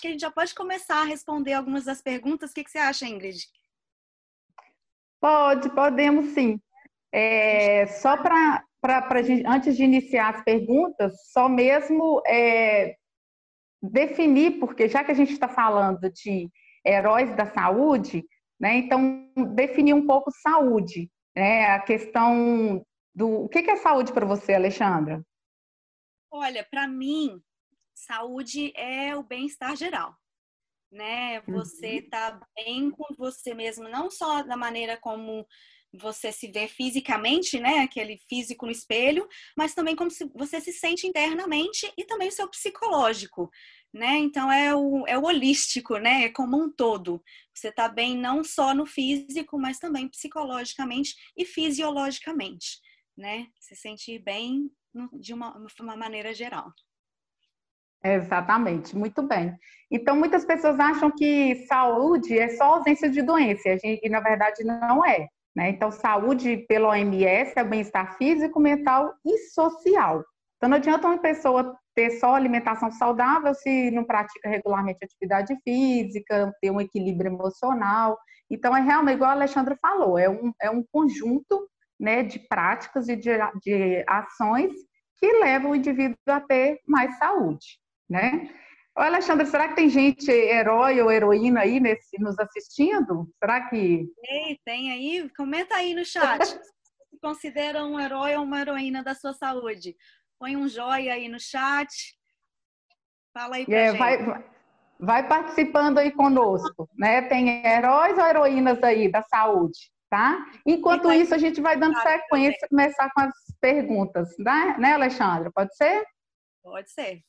que a gente já pode começar a responder algumas das perguntas. O que, que você acha, Ingrid? Pode, podemos sim. É, só para antes de iniciar as perguntas, só mesmo é, definir, porque já que a gente está falando de heróis da saúde, né, então definir um pouco saúde, né, a questão do o que é saúde para você, Alexandra? Olha, para mim, saúde é o bem-estar geral, né? Você uhum. tá bem com você mesmo, não só da maneira como você se vê fisicamente, né? Aquele físico no espelho, mas também como se você se sente internamente e também o seu psicológico, né? Então é o, é o holístico, né? É como um todo. Você tá bem não só no físico, mas também psicologicamente e fisiologicamente, né? Se sentir bem de uma, uma maneira geral. Exatamente, muito bem. Então, muitas pessoas acham que saúde é só ausência de doença, e na verdade não é. Né? Então, saúde pela OMS é bem-estar físico, mental e social. Então, não adianta uma pessoa ter só alimentação saudável se não pratica regularmente atividade física, ter um equilíbrio emocional. Então, é realmente, igual a Alexandra falou, é um, é um conjunto né, de práticas e de, de ações que levam o indivíduo a ter mais saúde, né? Ô, Alexandra, será que tem gente herói ou heroína aí nesse, nos assistindo? Será que. Tem, tem aí. Comenta aí no chat. se considera um herói ou uma heroína da sua saúde. Põe um joia aí no chat. Fala aí pra é, gente. Vai, vai participando aí conosco, né? Tem heróis ou heroínas aí da saúde, tá? Enquanto isso, a gente vai dando sequência, começar com as perguntas, né, né Alexandra? Pode ser? Pode ser.